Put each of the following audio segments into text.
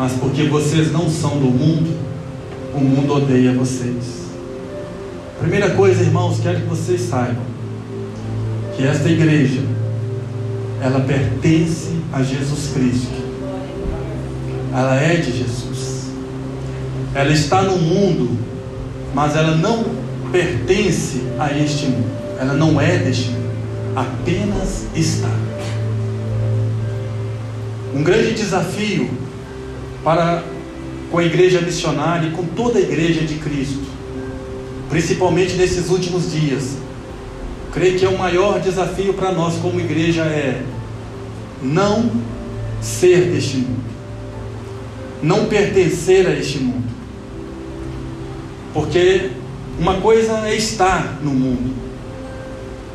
mas porque vocês não são do mundo, o mundo odeia vocês. Primeira coisa, irmãos, quero que vocês saibam que esta igreja ela pertence a Jesus Cristo. Ela é de Jesus. Ela está no mundo, mas ela não pertence a este mundo. Ela não é deste mundo. Apenas está. Um grande desafio para com a igreja missionária e com toda a igreja de Cristo, principalmente nesses últimos dias. Creio que é o maior desafio para nós como igreja é não ser deste mundo, não pertencer a este mundo. Porque uma coisa é estar no mundo,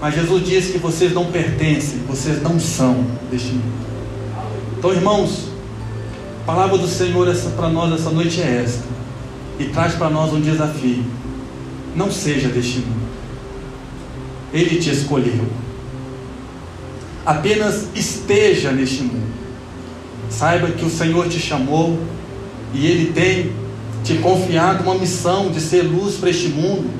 mas Jesus diz que vocês não pertencem, vocês não são deste mundo. Então, irmãos, a palavra do Senhor para nós essa noite é esta, e traz para nós um desafio: não seja deste mundo, Ele te escolheu. Apenas esteja neste mundo. Saiba que o Senhor te chamou e Ele tem te confiado uma missão de ser luz para este mundo.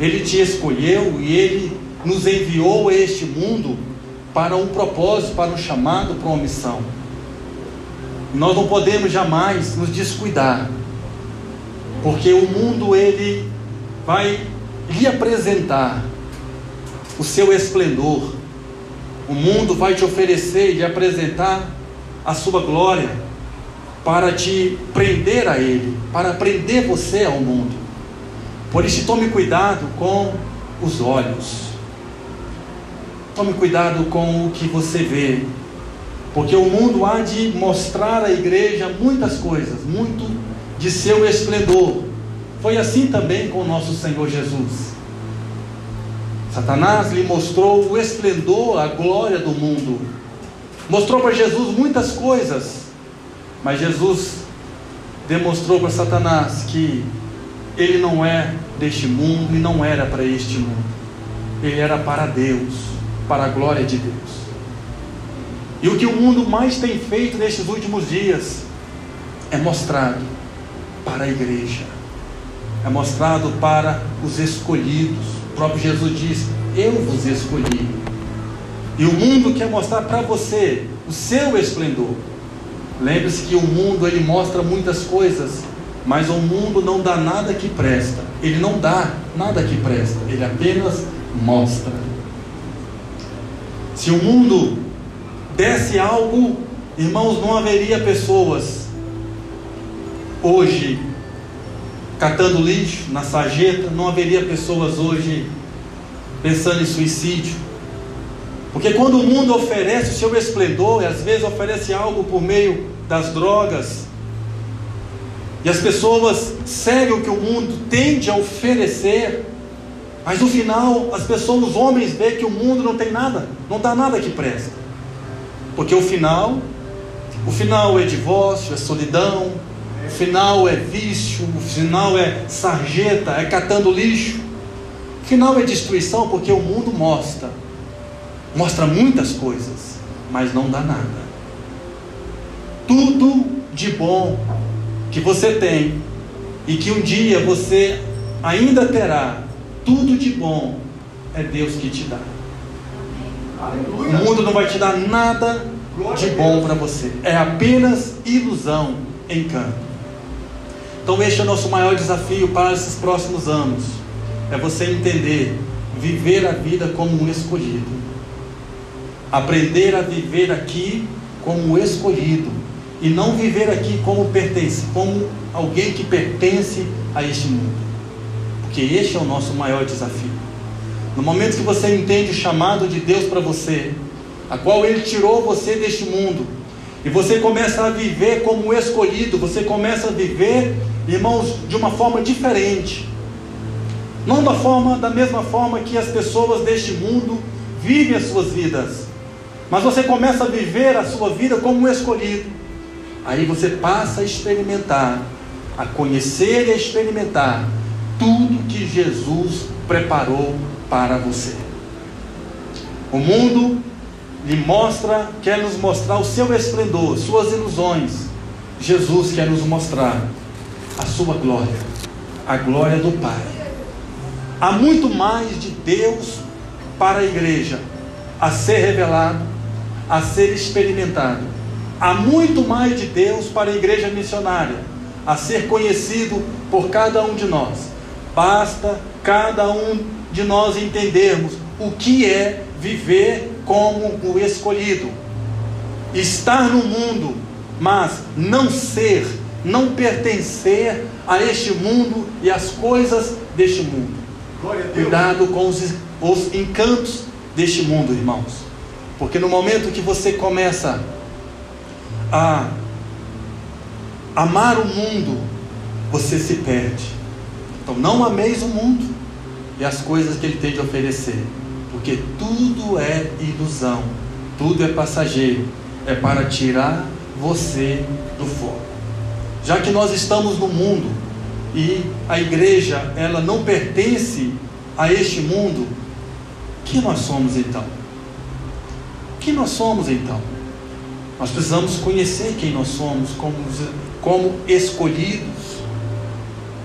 Ele te escolheu e Ele nos enviou a este mundo para um propósito, para um chamado, para uma missão. Nós não podemos jamais nos descuidar, porque o mundo ele vai lhe apresentar o seu esplendor. O mundo vai te oferecer e lhe apresentar a sua glória para te prender a ele, para prender você ao mundo. Por isso tome cuidado com os olhos. Tome cuidado com o que você vê, porque o mundo há de mostrar à igreja muitas coisas, muito de seu esplendor. Foi assim também com o nosso Senhor Jesus. Satanás lhe mostrou o esplendor, a glória do mundo. Mostrou para Jesus muitas coisas, mas Jesus demonstrou para Satanás que ele não é deste mundo e não era para este mundo. Ele era para Deus, para a glória de Deus. E o que o mundo mais tem feito nestes últimos dias é mostrado para a igreja, é mostrado para os escolhidos. O próprio Jesus disse: Eu vos escolhi. E o mundo quer mostrar para você o seu esplendor. Lembre-se que o mundo ele mostra muitas coisas, mas o mundo não dá nada que presta. Ele não dá nada que presta, ele apenas mostra. Se o mundo desse algo, irmãos, não haveria pessoas hoje catando lixo na sarjeta, não haveria pessoas hoje pensando em suicídio. Porque quando o mundo oferece o seu esplendor, e às vezes oferece algo por meio das drogas, e as pessoas seguem o que o mundo tende a oferecer, mas no final as pessoas, os homens, veem que o mundo não tem nada, não dá nada que presta. Porque o final, o final é divórcio, é solidão, o final é vício, o final é sarjeta, é catando lixo. O final é destruição, porque o mundo mostra, mostra muitas coisas, mas não dá nada. Tudo de bom que você tem e que um dia você ainda terá, tudo de bom é Deus que te dá. O mundo não vai te dar nada de bom para você. É apenas ilusão, encanto. Então, este é o nosso maior desafio para esses próximos anos. É você entender, viver a vida como um escolhido. Aprender a viver aqui como escolhido. E não viver aqui como pertence, como alguém que pertence a este mundo. Porque este é o nosso maior desafio. No momento que você entende o chamado de Deus para você, a qual Ele tirou você deste mundo, e você começa a viver como escolhido, você começa a viver, irmãos, de uma forma diferente. Não da forma, da mesma forma que as pessoas deste mundo vivem as suas vidas, mas você começa a viver a sua vida como escolhido. Aí você passa a experimentar, a conhecer e a experimentar tudo que Jesus preparou para você. O mundo lhe mostra, quer nos mostrar o seu esplendor, suas ilusões. Jesus quer nos mostrar a sua glória, a glória do Pai. Há muito mais de Deus para a igreja a ser revelado, a ser experimentado. Há muito mais de Deus para a igreja missionária a ser conhecido por cada um de nós. Basta cada um de nós entendermos o que é viver como o escolhido. Estar no mundo, mas não ser, não pertencer a este mundo e às coisas deste mundo. Cuidado com os, os encantos deste mundo, irmãos. Porque no momento que você começa a amar o mundo, você se perde. Então não ameis o mundo e as coisas que ele tem de oferecer, porque tudo é ilusão, tudo é passageiro, é para tirar você do foco. Já que nós estamos no mundo e a igreja ela não pertence a este mundo, que nós somos então? Que nós somos então? Nós precisamos conhecer quem nós somos como, como escolhidos.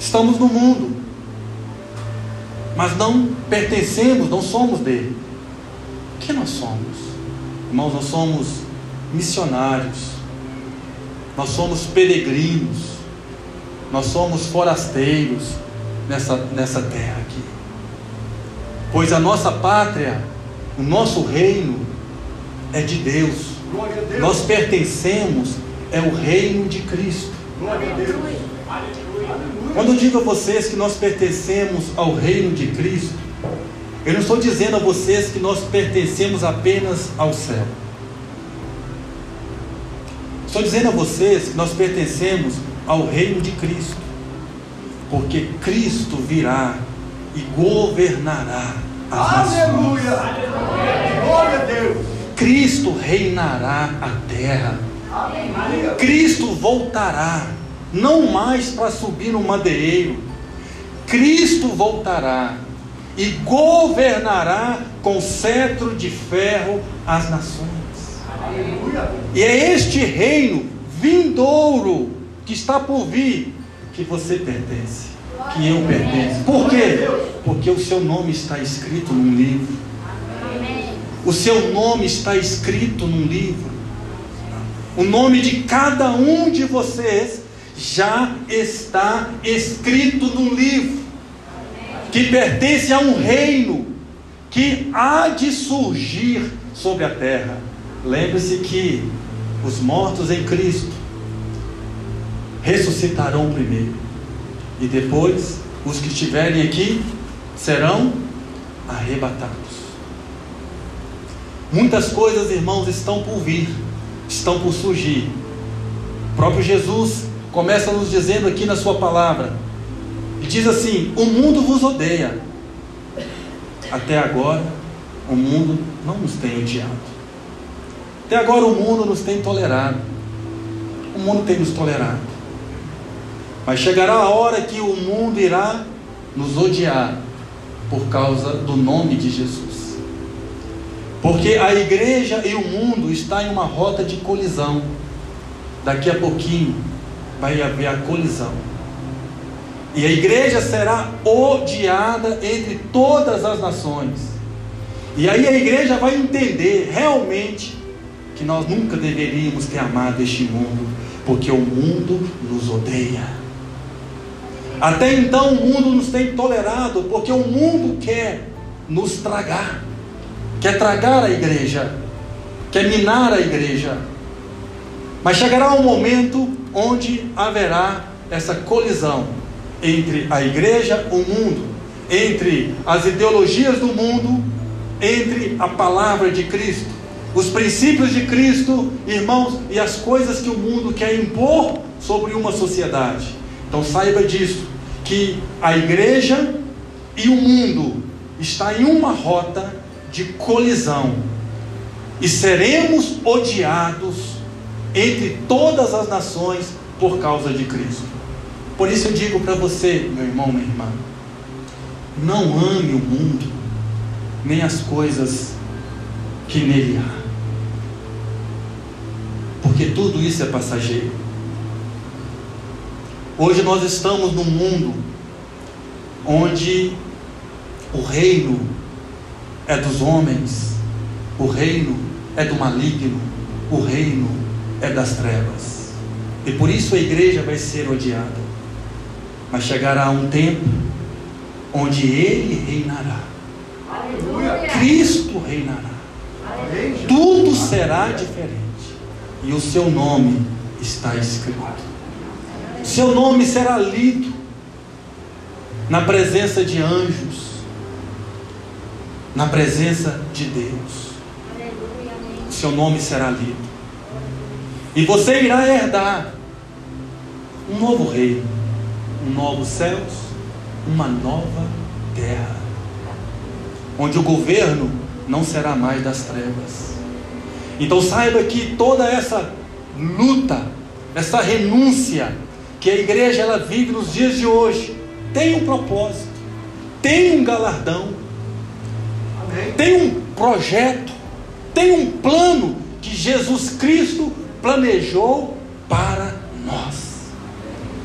Estamos no mundo, mas não pertencemos, não somos dele. O que nós somos? Irmãos, nós somos missionários, nós somos peregrinos, nós somos forasteiros nessa, nessa terra aqui. Pois a nossa pátria, o nosso reino é de Deus. Deus. Nós pertencemos é o reino de Cristo. Glória a Deus. Quando eu digo a vocês que nós pertencemos ao reino de Cristo, eu não estou dizendo a vocês que nós pertencemos apenas ao céu. Estou dizendo a vocês que nós pertencemos ao reino de Cristo, porque Cristo virá e governará as Aleluia! nações. Glória a Deus! Cristo reinará a terra. Cristo voltará, não mais para subir no madeireiro. Cristo voltará e governará com cetro de ferro as nações. E é este reino vindouro que está por vir que você pertence, que eu pertenço. Por quê? Porque o seu nome está escrito num livro. O seu nome está escrito num livro. O nome de cada um de vocês já está escrito num livro que pertence a um reino que há de surgir sobre a terra. Lembre-se que os mortos em Cristo ressuscitarão primeiro, e depois os que estiverem aqui serão arrebatados. Muitas coisas, irmãos, estão por vir, estão por surgir. O próprio Jesus começa nos dizendo aqui na Sua palavra, e diz assim: O mundo vos odeia. Até agora, o mundo não nos tem odiado. Até agora o mundo nos tem tolerado. O mundo tem nos tolerado. Mas chegará a hora que o mundo irá nos odiar por causa do nome de Jesus. Porque a igreja e o mundo está em uma rota de colisão. Daqui a pouquinho vai haver a colisão. E a igreja será odiada entre todas as nações. E aí a igreja vai entender realmente que nós nunca deveríamos ter amado este mundo, porque o mundo nos odeia. Até então o mundo nos tem tolerado, porque o mundo quer nos tragar, quer tragar a igreja, quer minar a igreja. Mas chegará um momento onde haverá essa colisão entre a igreja, o mundo, entre as ideologias do mundo, entre a palavra de Cristo os princípios de Cristo, irmãos, e as coisas que o mundo quer impor sobre uma sociedade. Então saiba disso, que a igreja e o mundo está em uma rota de colisão e seremos odiados entre todas as nações por causa de Cristo. Por isso eu digo para você, meu irmão, minha irmã, não ame o mundo, nem as coisas que nele há. Porque tudo isso é passageiro. Hoje nós estamos num mundo onde o reino é dos homens, o reino é do maligno, o reino é das trevas. E por isso a igreja vai ser odiada. Mas chegará um tempo onde ele reinará. Aleluia. Cristo reinará. Aleluia. Tudo será diferente. E o seu nome está escrito. Seu nome será lido na presença de anjos, na presença de Deus. Seu nome será lido. E você irá herdar um novo reino, um novo céus, uma nova terra, onde o governo não será mais das trevas. Então saiba que toda essa luta, essa renúncia que a igreja ela vive nos dias de hoje, tem um propósito, tem um galardão, Amém. tem um projeto, tem um plano que Jesus Cristo planejou para nós.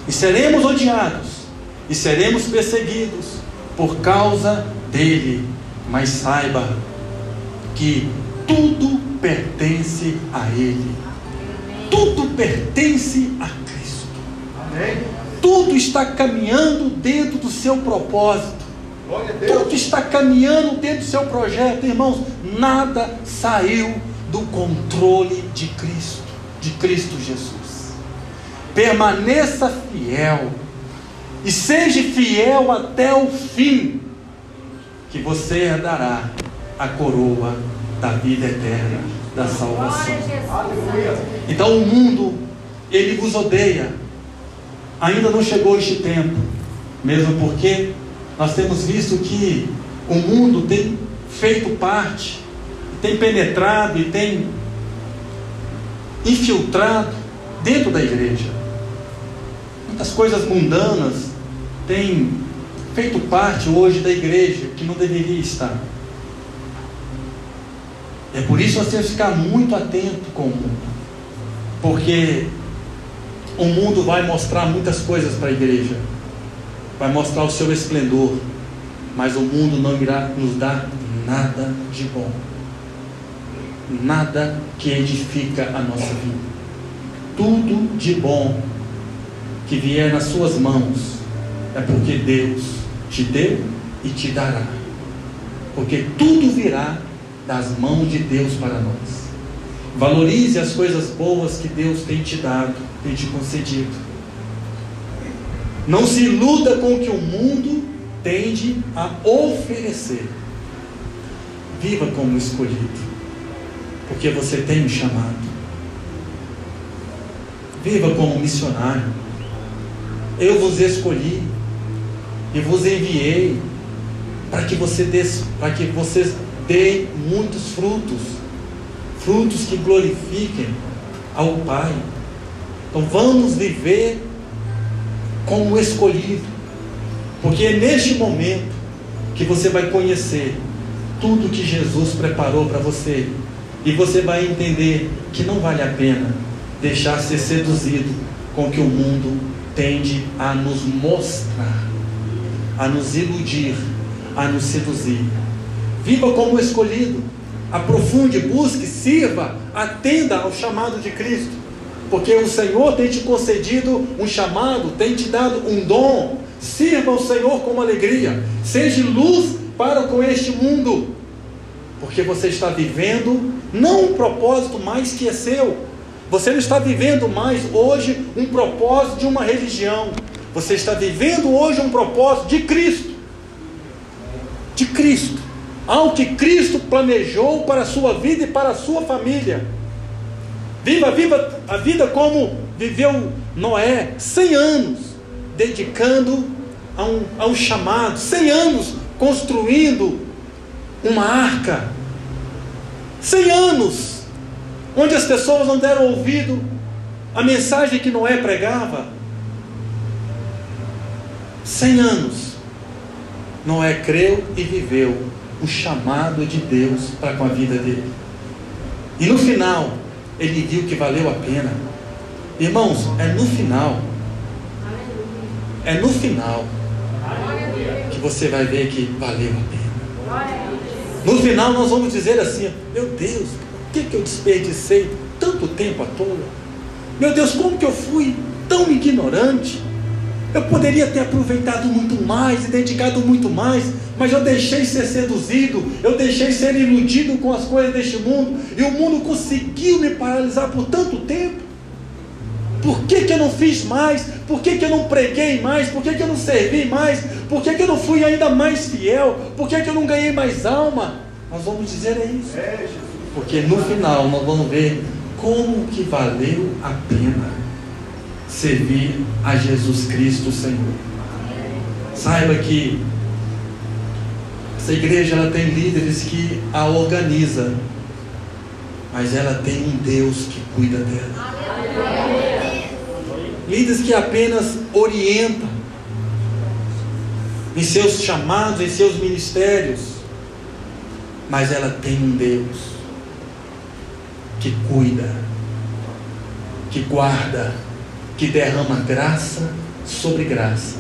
E seremos odiados, e seremos perseguidos por causa dele, mas saiba que tudo pertence a ele. Tudo pertence a Cristo. Amém tudo está caminhando dentro do seu propósito. Tudo está caminhando dentro do seu projeto, irmãos. Nada saiu do controle de Cristo, de Cristo Jesus. Permaneça fiel e seja fiel até o fim, que você herdará a coroa da vida eterna, da salvação. Então o mundo, ele vos odeia ainda não chegou este tempo, mesmo porque nós temos visto que o mundo tem feito parte, tem penetrado e tem infiltrado dentro da igreja. Muitas coisas mundanas têm feito parte hoje da igreja que não deveria estar. É por isso você ficar muito atento com o mundo, porque o mundo vai mostrar muitas coisas para a igreja, vai mostrar o seu esplendor, mas o mundo não irá nos dar nada de bom, nada que edifica a nossa vida. Tudo de bom que vier nas suas mãos é porque Deus te deu e te dará, porque tudo virá das mãos de Deus para nós. Valorize as coisas boas que Deus tem te dado, tem te concedido. Não se iluda com o que o mundo tende a oferecer. Viva como escolhido, porque você tem um chamado. Viva como missionário. Eu vos escolhi e vos enviei para que você dê, para que vocês deem muitos frutos frutos que glorifiquem ao Pai. Então vamos viver como escolhido, porque é neste momento que você vai conhecer tudo que Jesus preparou para você e você vai entender que não vale a pena deixar ser seduzido com o que o mundo tende a nos mostrar, a nos iludir, a nos seduzir. Viva como escolhido aprofunde, busque, sirva, atenda ao chamado de Cristo, porque o Senhor tem te concedido um chamado, tem te dado um dom. Sirva ao Senhor com alegria, seja luz para com este mundo, porque você está vivendo não um propósito mais que é seu, você não está vivendo mais hoje um propósito de uma religião, você está vivendo hoje um propósito de Cristo. De Cristo ao que Cristo planejou para a sua vida e para a sua família. Viva, viva a vida como viveu Noé, 100 anos, dedicando a um, a um chamado, 100 anos construindo uma arca, 100 anos, onde as pessoas não deram ouvido à mensagem que Noé pregava. 100 anos, Noé creu e viveu o chamado de Deus para com a vida dele. E no final, ele viu que valeu a pena. Irmãos, é no final É no final que você vai ver que valeu a pena. No final nós vamos dizer assim: Meu Deus, por que, que eu desperdicei tanto tempo à toa? Meu Deus, como que eu fui tão ignorante? Eu poderia ter aproveitado muito mais e dedicado muito mais, mas eu deixei ser seduzido, eu deixei ser iludido com as coisas deste mundo, e o mundo conseguiu me paralisar por tanto tempo. Por que, que eu não fiz mais? Por que, que eu não preguei mais? Por que, que eu não servi mais? Por que, que eu não fui ainda mais fiel? Por que, que eu não ganhei mais alma? Nós vamos dizer é isso. Porque no final nós vamos ver como que valeu a pena servir a Jesus Cristo Senhor. Saiba que essa igreja ela tem líderes que a organiza, mas ela tem um Deus que cuida dela. Líderes que apenas orientam em seus chamados, em seus ministérios, mas ela tem um Deus que cuida, que guarda, que derrama graça sobre graça,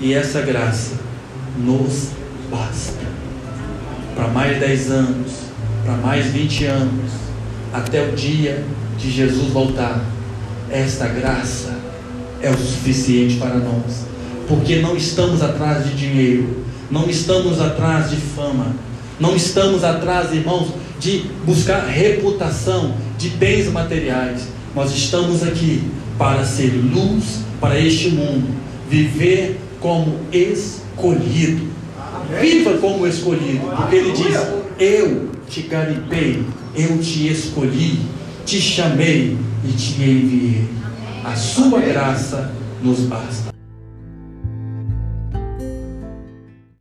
e essa graça nos basta. Para mais 10 anos, para mais 20 anos, até o dia de Jesus voltar, esta graça é o suficiente para nós, porque não estamos atrás de dinheiro, não estamos atrás de fama, não estamos atrás, irmãos, de buscar reputação, de bens materiais. Nós estamos aqui para ser luz para este mundo, viver como escolhido. Viva como escolhido, porque ele diz: Eu te garipei, eu te escolhi, te chamei e te enviei. A sua graça nos basta.